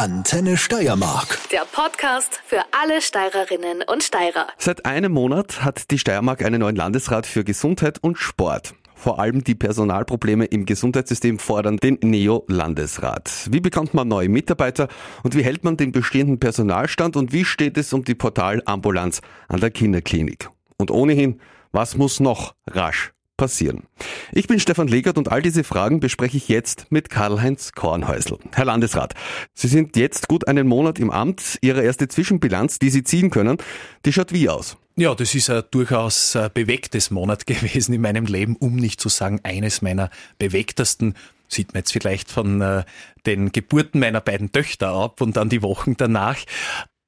Antenne Steiermark. Der Podcast für alle Steirerinnen und Steirer. Seit einem Monat hat die Steiermark einen neuen Landesrat für Gesundheit und Sport. Vor allem die Personalprobleme im Gesundheitssystem fordern den Neo-Landesrat. Wie bekommt man neue Mitarbeiter und wie hält man den bestehenden Personalstand und wie steht es um die Portalambulanz an der Kinderklinik? Und ohnehin, was muss noch rasch passieren? Ich bin Stefan Legert und all diese Fragen bespreche ich jetzt mit Karl-Heinz Kornhäusl. Herr Landesrat, Sie sind jetzt gut einen Monat im Amt. Ihre erste Zwischenbilanz, die Sie ziehen können, die schaut wie aus? Ja, das ist ein durchaus bewegtes Monat gewesen in meinem Leben, um nicht zu sagen eines meiner bewegtesten sieht man jetzt vielleicht von äh, den Geburten meiner beiden Töchter ab und dann die Wochen danach.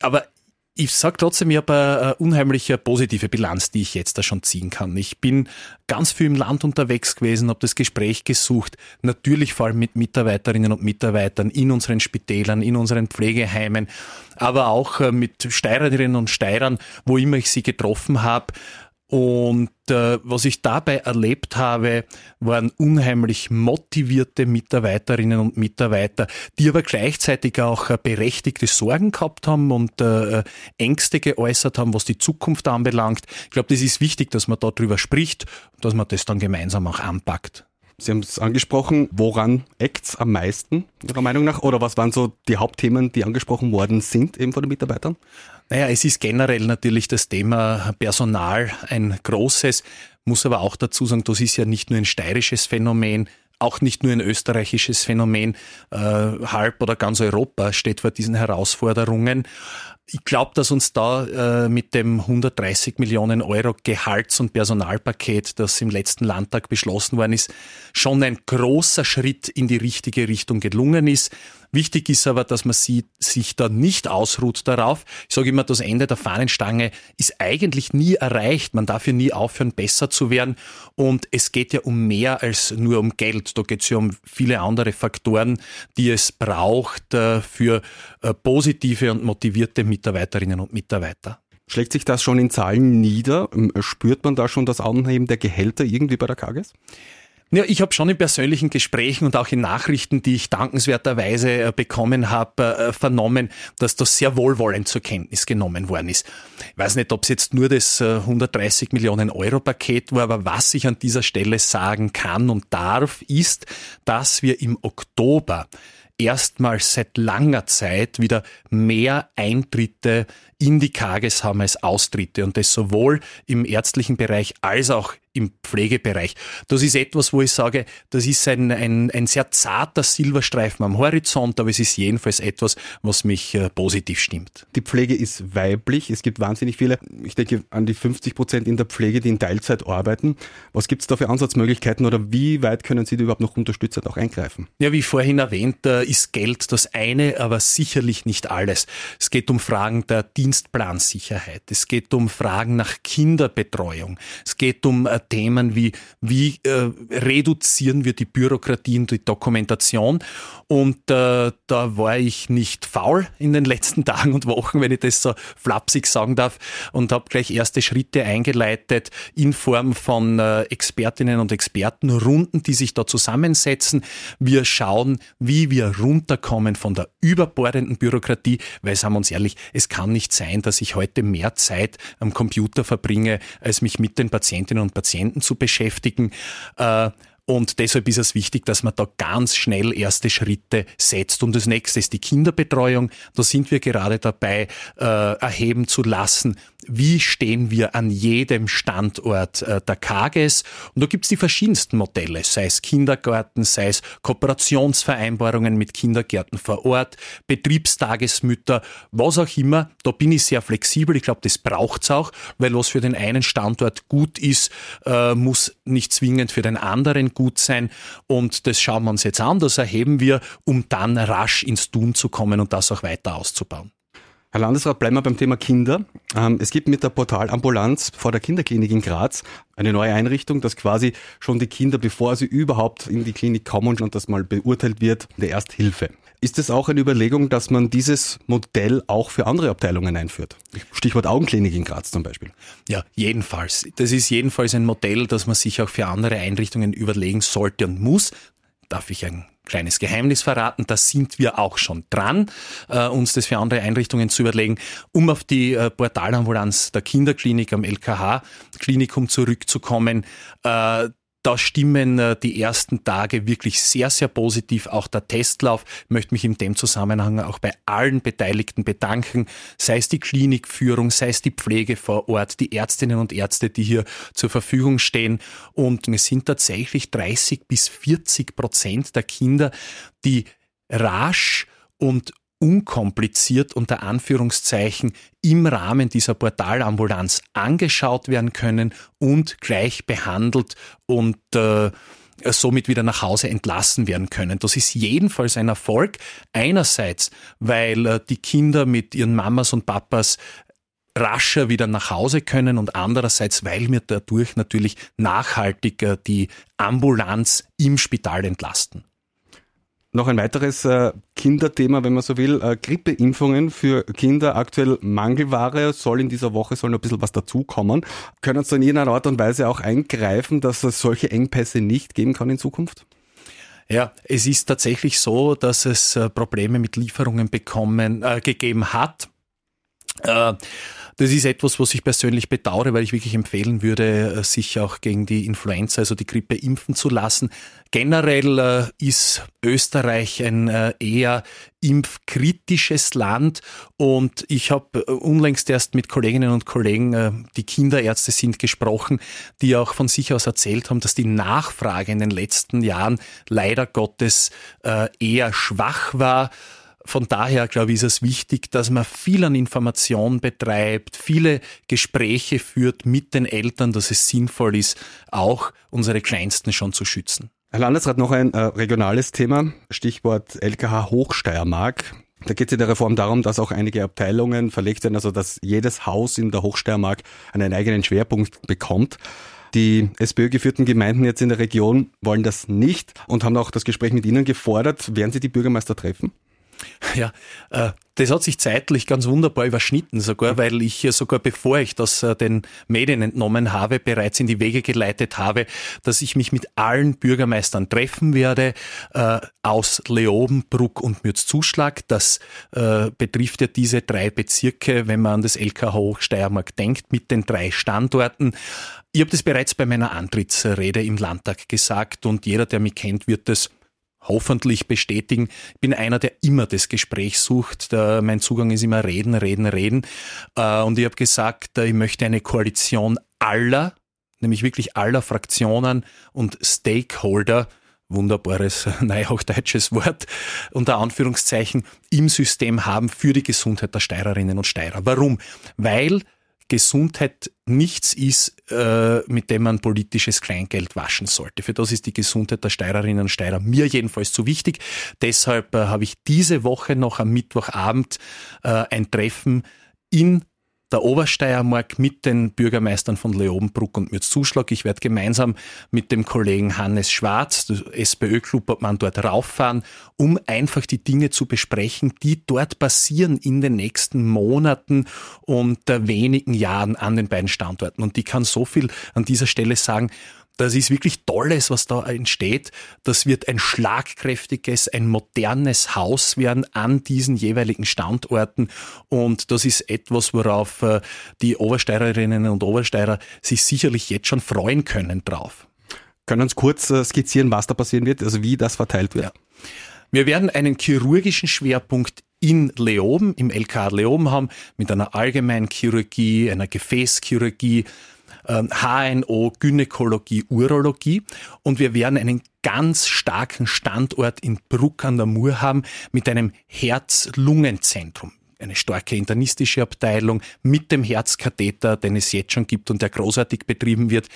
Aber ich sage trotzdem, ich habe eine unheimliche positive Bilanz, die ich jetzt da schon ziehen kann. Ich bin ganz viel im Land unterwegs gewesen, habe das Gespräch gesucht, natürlich vor allem mit Mitarbeiterinnen und Mitarbeitern in unseren Spitälern, in unseren Pflegeheimen, aber auch äh, mit Steirerinnen und Steirern, wo immer ich sie getroffen habe. Und äh, was ich dabei erlebt habe, waren unheimlich motivierte Mitarbeiterinnen und Mitarbeiter, die aber gleichzeitig auch äh, berechtigte Sorgen gehabt haben und äh, Ängste geäußert haben, was die Zukunft anbelangt. Ich glaube, das ist wichtig, dass man darüber spricht und dass man das dann gemeinsam auch anpackt. Sie haben es angesprochen, woran eckt's am meisten, Ihrer Meinung nach? Oder was waren so die Hauptthemen, die angesprochen worden sind, eben von den Mitarbeitern? Naja, es ist generell natürlich das Thema Personal ein großes, muss aber auch dazu sagen, das ist ja nicht nur ein steirisches Phänomen, auch nicht nur ein österreichisches Phänomen, äh, halb oder ganz Europa steht vor diesen Herausforderungen. Ich glaube, dass uns da äh, mit dem 130 Millionen Euro Gehalts- und Personalpaket, das im letzten Landtag beschlossen worden ist, schon ein großer Schritt in die richtige Richtung gelungen ist. Wichtig ist aber, dass man sie, sich da nicht ausruht darauf. Ich sage immer, das Ende der Fahnenstange ist eigentlich nie erreicht. Man darf ja nie aufhören, besser zu werden. Und es geht ja um mehr als nur um Geld. Da geht es ja um viele andere Faktoren, die es braucht äh, für äh, positive und motivierte Mitarbeiterinnen und Mitarbeiter. Schlägt sich das schon in Zahlen nieder? Spürt man da schon das Anheben der Gehälter irgendwie bei der KGS? Ja, ich habe schon in persönlichen Gesprächen und auch in Nachrichten, die ich dankenswerterweise äh, bekommen habe, äh, vernommen, dass das sehr wohlwollend zur Kenntnis genommen worden ist. Ich weiß nicht, ob es jetzt nur das 130 äh, Millionen Euro Paket war, aber was ich an dieser Stelle sagen kann und darf, ist, dass wir im Oktober erstmals seit langer Zeit wieder mehr Eintritte in die KGS haben als Austritte und das sowohl im ärztlichen Bereich als auch im Pflegebereich. Das ist etwas, wo ich sage, das ist ein, ein, ein sehr zarter Silberstreifen am Horizont, aber es ist jedenfalls etwas, was mich äh, positiv stimmt. Die Pflege ist weiblich. Es gibt wahnsinnig viele, ich denke an die 50 Prozent in der Pflege, die in Teilzeit arbeiten. Was gibt es da für Ansatzmöglichkeiten oder wie weit können Sie da überhaupt noch unterstützend auch eingreifen? Ja, wie vorhin erwähnt, äh, ist Geld das eine, aber sicherlich nicht alles. Es geht um Fragen der Dienstplansicherheit. Es geht um Fragen nach Kinderbetreuung. Es geht um äh, Themen wie, wie äh, reduzieren wir die Bürokratie und die Dokumentation. Und äh, da war ich nicht faul in den letzten Tagen und Wochen, wenn ich das so flapsig sagen darf, und habe gleich erste Schritte eingeleitet in Form von äh, Expertinnen und Expertenrunden, die sich da zusammensetzen. Wir schauen, wie wir runterkommen von der überbordenden Bürokratie, weil sagen wir uns ehrlich, es kann nicht sein, dass ich heute mehr Zeit am Computer verbringe, als mich mit den Patientinnen und Patienten Patienten zu beschäftigen. Äh, und deshalb ist es wichtig, dass man da ganz schnell erste Schritte setzt. Und das nächste ist die Kinderbetreuung. Da sind wir gerade dabei, äh, erheben zu lassen, wie stehen wir an jedem Standort äh, der KGS. Und da gibt es die verschiedensten Modelle, sei es Kindergarten, sei es Kooperationsvereinbarungen mit Kindergärten vor Ort, Betriebstagesmütter, was auch immer. Da bin ich sehr flexibel. Ich glaube, das braucht's auch, weil was für den einen Standort gut ist, äh, muss nicht zwingend für den anderen gut sein. Und das schauen wir uns jetzt an, das erheben wir, um dann rasch ins Tun zu kommen und das auch weiter auszubauen. Herr Landesrat, bleiben wir beim Thema Kinder. Ähm, es gibt mit der Portalambulanz vor der Kinderklinik in Graz eine neue Einrichtung, dass quasi schon die Kinder, bevor sie überhaupt in die Klinik kommen und das mal beurteilt wird, der Ersthilfe. Ist es auch eine Überlegung, dass man dieses Modell auch für andere Abteilungen einführt? Stichwort Augenklinik in Graz zum Beispiel. Ja, jedenfalls. Das ist jedenfalls ein Modell, das man sich auch für andere Einrichtungen überlegen sollte und muss. Darf ich ein kleines Geheimnis verraten, da sind wir auch schon dran, äh, uns das für andere Einrichtungen zu überlegen. Um auf die äh, Portalambulanz der Kinderklinik am LKH-Klinikum zurückzukommen, äh, da stimmen äh, die ersten Tage wirklich sehr, sehr positiv. Auch der Testlauf möchte mich in dem Zusammenhang auch bei allen Beteiligten bedanken, sei es die Klinikführung, sei es die Pflege vor Ort, die Ärztinnen und Ärzte, die hier zur Verfügung stehen. Und es sind tatsächlich 30 bis 40 Prozent der Kinder, die rasch und unkompliziert unter Anführungszeichen im Rahmen dieser Portalambulanz angeschaut werden können und gleich behandelt und äh, somit wieder nach Hause entlassen werden können. Das ist jedenfalls ein Erfolg. Einerseits, weil äh, die Kinder mit ihren Mamas und Papas rascher wieder nach Hause können und andererseits, weil wir dadurch natürlich nachhaltiger die Ambulanz im Spital entlasten. Noch ein weiteres äh, Kinderthema, wenn man so will, äh, Grippeimpfungen für Kinder, aktuell Mangelware, soll in dieser Woche soll noch ein bisschen was dazukommen. Können Sie in irgendeiner Art und Weise auch eingreifen, dass es solche Engpässe nicht geben kann in Zukunft? Ja, es ist tatsächlich so, dass es äh, Probleme mit Lieferungen bekommen, äh, gegeben hat. Das ist etwas, was ich persönlich bedauere, weil ich wirklich empfehlen würde, äh, sich auch gegen die Influenza, also die Grippe, impfen zu lassen. Generell äh, ist Österreich ein äh, eher impfkritisches Land und ich habe unlängst erst mit Kolleginnen und Kollegen, die Kinderärzte sind, gesprochen, die auch von sich aus erzählt haben, dass die Nachfrage in den letzten Jahren leider Gottes eher schwach war. Von daher, glaube ich, ist es wichtig, dass man viel an Information betreibt, viele Gespräche führt mit den Eltern, dass es sinnvoll ist, auch unsere Kleinsten schon zu schützen. Herr Landesrat, noch ein äh, regionales Thema, Stichwort LKH Hochsteiermark. Da geht es in der Reform darum, dass auch einige Abteilungen verlegt werden, also dass jedes Haus in der Hochsteiermark einen eigenen Schwerpunkt bekommt. Die SPÖ-geführten Gemeinden jetzt in der Region wollen das nicht und haben auch das Gespräch mit Ihnen gefordert. Werden Sie die Bürgermeister treffen? Ja, äh, das hat sich zeitlich ganz wunderbar überschnitten, sogar, weil ich sogar bevor ich das äh, den Medien entnommen habe, bereits in die Wege geleitet habe, dass ich mich mit allen Bürgermeistern treffen werde, äh, aus Leoben, Bruck und Mürzzuschlag. Das äh, betrifft ja diese drei Bezirke, wenn man an das LKH Hochsteiermark denkt, mit den drei Standorten. Ich habe das bereits bei meiner Antrittsrede im Landtag gesagt und jeder, der mich kennt, wird das hoffentlich bestätigen. Ich bin einer, der immer das Gespräch sucht. Der, mein Zugang ist immer reden, reden, reden. Äh, und ich habe gesagt, äh, ich möchte eine Koalition aller, nämlich wirklich aller Fraktionen und Stakeholder, wunderbares neuhochdeutsches Wort, unter Anführungszeichen, im System haben für die Gesundheit der Steirerinnen und Steirer. Warum? Weil Gesundheit nichts ist, äh, mit dem man politisches Kleingeld waschen sollte. Für das ist die Gesundheit der Steirerinnen und Steirer mir jedenfalls zu wichtig. Deshalb äh, habe ich diese Woche noch am Mittwochabend äh, ein Treffen in der Obersteiermark mit den Bürgermeistern von Leobenbruck und Mürzzuschlag. Ich werde gemeinsam mit dem Kollegen Hannes Schwarz, der SPÖ-Clubobmann, dort rauffahren, um einfach die Dinge zu besprechen, die dort passieren in den nächsten Monaten und wenigen Jahren an den beiden Standorten. Und ich kann so viel an dieser Stelle sagen, das ist wirklich Tolles, was da entsteht. Das wird ein schlagkräftiges, ein modernes Haus werden an diesen jeweiligen Standorten. Und das ist etwas, worauf äh, die Obersteirerinnen und Obersteirer sich sicherlich jetzt schon freuen können drauf. Können Sie kurz äh, skizzieren, was da passieren wird, also wie das verteilt wird? Ja. Wir werden einen chirurgischen Schwerpunkt in Leoben, im LK Leoben haben, mit einer allgemeinen Chirurgie, einer Gefäßchirurgie, HNO, ähm, Gynäkologie, Urologie. Und wir werden einen ganz starken Standort in Bruck an der Mur haben mit einem Herz-Lungen-Zentrum eine starke internistische Abteilung mit dem Herzkatheter, den es jetzt schon gibt und der großartig betrieben wird.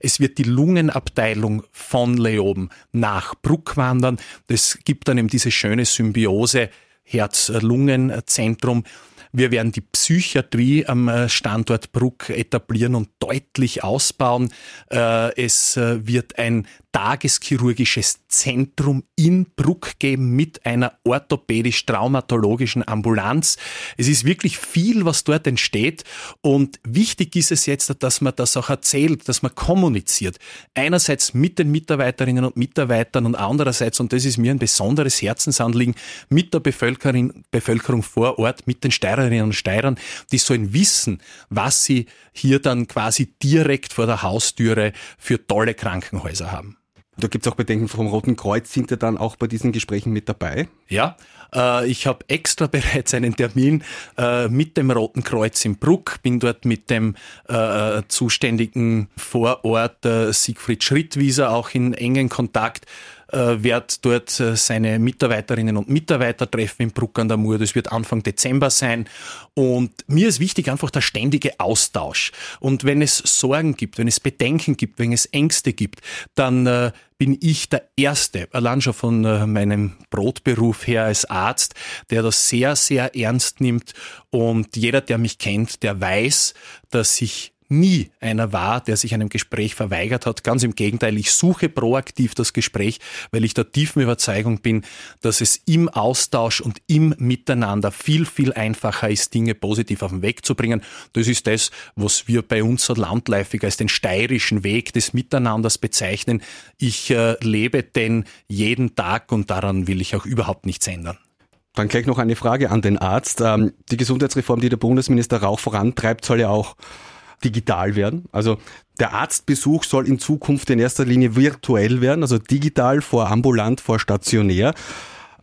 Es wird die Lungenabteilung von Leoben nach Bruck wandern. Das gibt dann eben diese schöne Symbiose Herz-Lungen-Zentrum wir werden die Psychiatrie am äh, Standort Bruck etablieren und deutlich ausbauen. Äh, es äh, wird ein tageschirurgisches Zentrum in Bruck geben mit einer orthopädisch-traumatologischen Ambulanz. Es ist wirklich viel, was dort entsteht und wichtig ist es jetzt, dass man das auch erzählt, dass man kommuniziert. Einerseits mit den Mitarbeiterinnen und Mitarbeitern und andererseits, und das ist mir ein besonderes Herzensanliegen, mit der Bevölkerung, Bevölkerung vor Ort, mit den Steirerinnen und Steirern, die sollen wissen, was sie hier dann quasi direkt vor der Haustüre für tolle Krankenhäuser haben. Da gibt es auch Bedenken vom Roten Kreuz. Sind Sie dann auch bei diesen Gesprächen mit dabei? Ja, äh, ich habe extra bereits einen Termin äh, mit dem Roten Kreuz in Bruck, bin dort mit dem äh, zuständigen Vorort äh, Siegfried Schrittwieser auch in engen Kontakt äh, wird dort äh, seine Mitarbeiterinnen und Mitarbeiter treffen in Bruck an der Mur. Das wird Anfang Dezember sein. Und mir ist wichtig einfach der ständige Austausch. Und wenn es Sorgen gibt, wenn es Bedenken gibt, wenn es Ängste gibt, dann äh, bin ich der Erste, allein schon von äh, meinem Brotberuf her als Arzt, der das sehr, sehr ernst nimmt. Und jeder, der mich kennt, der weiß, dass ich nie einer war, der sich einem Gespräch verweigert hat. Ganz im Gegenteil, ich suche proaktiv das Gespräch, weil ich der tiefen Überzeugung bin, dass es im Austausch und im Miteinander viel, viel einfacher ist, Dinge positiv auf den Weg zu bringen. Das ist das, was wir bei uns so landläufig als den steirischen Weg des Miteinanders bezeichnen. Ich äh, lebe den jeden Tag und daran will ich auch überhaupt nichts ändern. Dann gleich noch eine Frage an den Arzt. Ähm, die Gesundheitsreform, die der Bundesminister Rauch vorantreibt, soll ja auch digital werden. Also der Arztbesuch soll in Zukunft in erster Linie virtuell werden, also digital vor ambulant, vor stationär.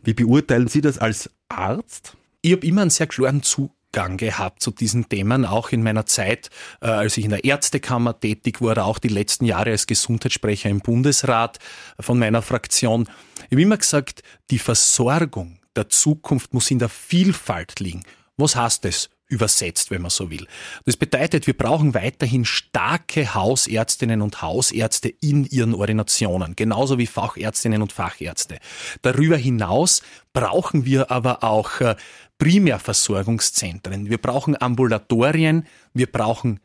Wie beurteilen Sie das als Arzt? Ich habe immer einen sehr klaren Zugang gehabt zu diesen Themen, auch in meiner Zeit, äh, als ich in der Ärztekammer tätig wurde, auch die letzten Jahre als Gesundheitssprecher im Bundesrat von meiner Fraktion. Ich habe immer gesagt, die Versorgung der Zukunft muss in der Vielfalt liegen. Was heißt das? Übersetzt, wenn man so will. Das bedeutet, wir brauchen weiterhin starke Hausärztinnen und Hausärzte in ihren Ordinationen, genauso wie Fachärztinnen und Fachärzte. Darüber hinaus brauchen wir aber auch äh, Primärversorgungszentren. Wir brauchen Ambulatorien, wir brauchen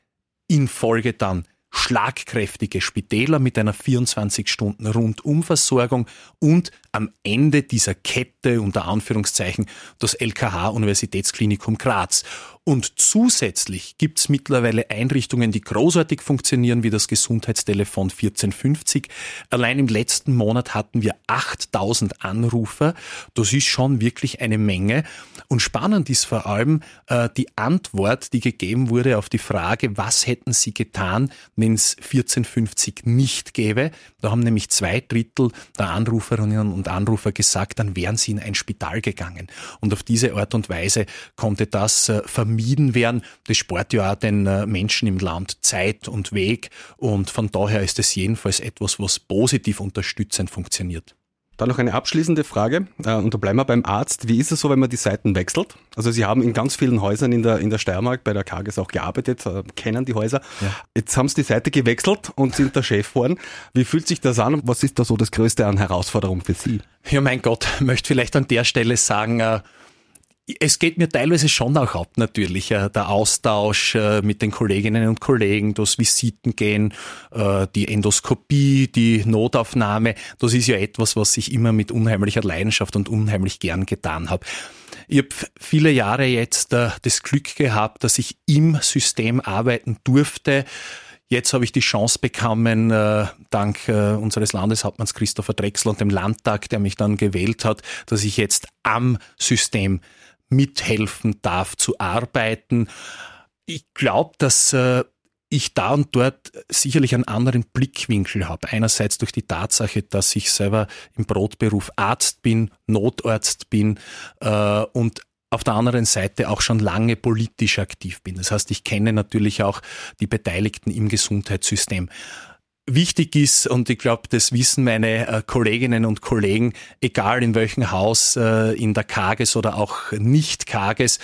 in Folge dann schlagkräftige Spitäler mit einer 24-Stunden-Rundumversorgung und am Ende dieser Kette unter Anführungszeichen das LKH Universitätsklinikum Graz. Und zusätzlich gibt's mittlerweile Einrichtungen, die großartig funktionieren, wie das Gesundheitstelefon 1450. Allein im letzten Monat hatten wir 8000 Anrufer. Das ist schon wirklich eine Menge. Und spannend ist vor allem äh, die Antwort, die gegeben wurde auf die Frage, was hätten Sie getan, wenn es 1450 nicht gäbe. Da haben nämlich zwei Drittel der Anruferinnen und Anrufer gesagt, dann wären sie in ein Spital gegangen. Und auf diese Art und Weise konnte das äh, vermieden werden. Das spart ja auch den äh, Menschen im Land Zeit und Weg. Und von daher ist es jedenfalls etwas, was positiv unterstützend funktioniert. Dann noch eine abschließende Frage, äh, und da bleiben wir beim Arzt. Wie ist es so, wenn man die Seiten wechselt? Also Sie haben in ganz vielen Häusern in der, in der Steiermark bei der Kages auch gearbeitet, äh, kennen die Häuser. Ja. Jetzt haben Sie die Seite gewechselt und sind der Chef geworden. Wie fühlt sich das an? Was ist da so das Größte an Herausforderung für Sie? Ja, mein Gott, möchte vielleicht an der Stelle sagen, es geht mir teilweise schon auch ab, natürlich. Der Austausch äh, mit den Kolleginnen und Kollegen, das Visitengehen, äh, die Endoskopie, die Notaufnahme, das ist ja etwas, was ich immer mit unheimlicher Leidenschaft und unheimlich gern getan habe. Ich habe viele Jahre jetzt äh, das Glück gehabt, dass ich im System arbeiten durfte. Jetzt habe ich die Chance bekommen, dank unseres Landeshauptmanns Christopher Drechsel und dem Landtag, der mich dann gewählt hat, dass ich jetzt am System mithelfen darf zu arbeiten. Ich glaube, dass äh, ich da und dort sicherlich einen anderen Blickwinkel habe. Einerseits durch die Tatsache, dass ich selber im Brotberuf Arzt bin, Notarzt bin äh, und auf der anderen Seite auch schon lange politisch aktiv bin. Das heißt, ich kenne natürlich auch die Beteiligten im Gesundheitssystem wichtig ist, und ich glaube, das wissen meine äh, Kolleginnen und Kollegen, egal in welchem Haus, äh, in der Kages oder auch nicht Kages,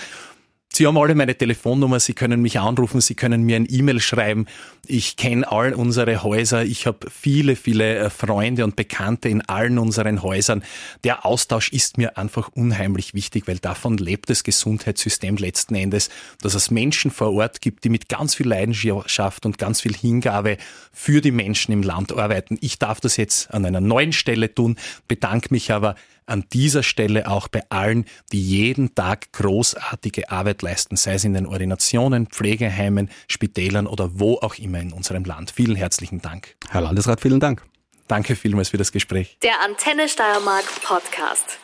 Sie haben alle meine Telefonnummer, Sie können mich anrufen, Sie können mir ein E-Mail schreiben. Ich kenne all unsere Häuser. Ich habe viele, viele äh, Freunde und Bekannte in allen unseren Häusern. Der Austausch ist mir einfach unheimlich wichtig, weil davon lebt das Gesundheitssystem letzten Endes, dass es Menschen vor Ort gibt, die mit ganz viel Leidenschaft und ganz viel Hingabe für die Menschen im Land arbeiten. Ich darf das jetzt an einer neuen Stelle tun, bedanke mich aber an dieser Stelle auch bei allen, die jeden Tag großartige Arbeit leisten, sei es in den Ordinationen, Pflegeheimen, Spitälern oder wo auch immer in unserem Land. Vielen herzlichen Dank. Herr Landesrat, vielen Dank. Danke vielmals für das Gespräch. Der Antenne Steiermark Podcast.